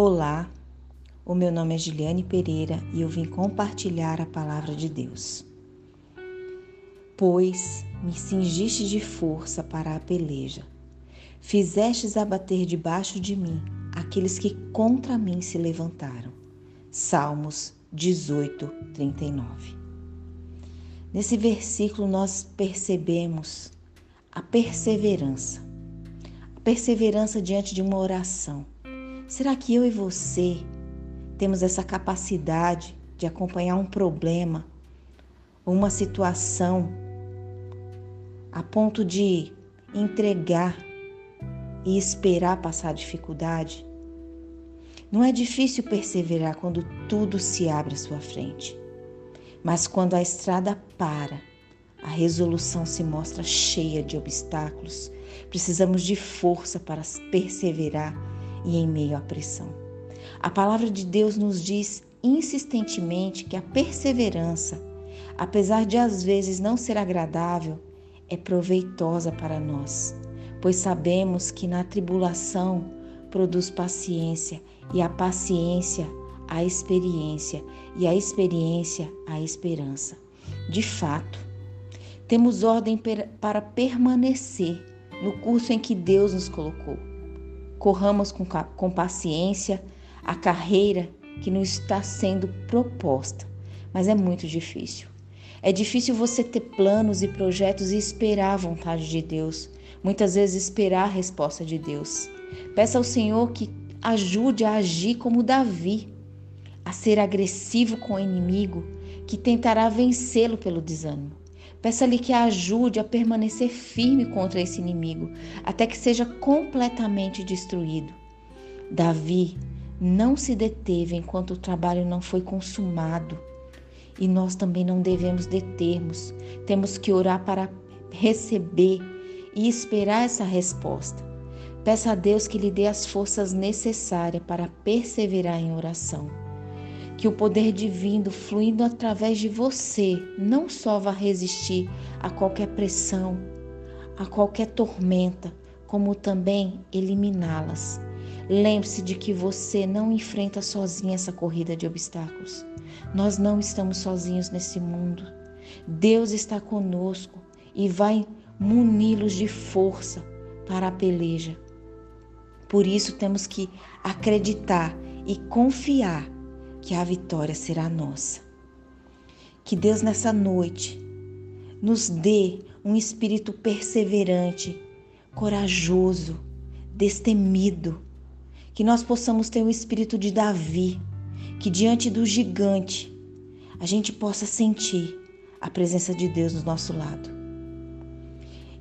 Olá, o meu nome é Giliane Pereira e eu vim compartilhar a palavra de Deus. Pois me cingiste de força para a peleja, fizestes abater debaixo de mim aqueles que contra mim se levantaram. Salmos 18, 39. Nesse versículo nós percebemos a perseverança, a perseverança diante de uma oração Será que eu e você temos essa capacidade de acompanhar um problema, uma situação, a ponto de entregar e esperar passar a dificuldade? Não é difícil perseverar quando tudo se abre à sua frente. Mas quando a estrada para, a resolução se mostra cheia de obstáculos. Precisamos de força para perseverar e em meio à pressão. A palavra de Deus nos diz insistentemente que a perseverança, apesar de às vezes não ser agradável, é proveitosa para nós, pois sabemos que na tribulação produz paciência, e a paciência a experiência, e a experiência a esperança. De fato, temos ordem para permanecer no curso em que Deus nos colocou corramos com, com paciência a carreira que nos está sendo proposta, mas é muito difícil. É difícil você ter planos e projetos e esperar a vontade de Deus, muitas vezes esperar a resposta de Deus. Peça ao Senhor que ajude a agir como Davi, a ser agressivo com o inimigo que tentará vencê-lo pelo desânimo. Peça-lhe que a ajude a permanecer firme contra esse inimigo, até que seja completamente destruído. Davi não se deteve enquanto o trabalho não foi consumado. E nós também não devemos determos. Temos que orar para receber e esperar essa resposta. Peça a Deus que lhe dê as forças necessárias para perseverar em oração que o poder divino fluindo através de você não só vá resistir a qualquer pressão, a qualquer tormenta, como também eliminá-las. Lembre-se de que você não enfrenta sozinho essa corrida de obstáculos. Nós não estamos sozinhos nesse mundo. Deus está conosco e vai muni-los de força para a peleja. Por isso temos que acreditar e confiar que a vitória será nossa. Que Deus nessa noite nos dê um espírito perseverante, corajoso, destemido, que nós possamos ter o espírito de Davi, que diante do gigante a gente possa sentir a presença de Deus do nosso lado.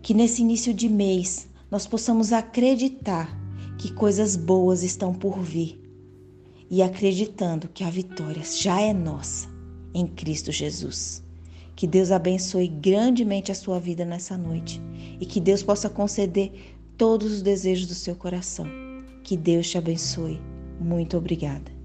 Que nesse início de mês nós possamos acreditar que coisas boas estão por vir e acreditando que a vitória já é nossa em Cristo Jesus. Que Deus abençoe grandemente a sua vida nessa noite e que Deus possa conceder todos os desejos do seu coração. Que Deus te abençoe. Muito obrigada.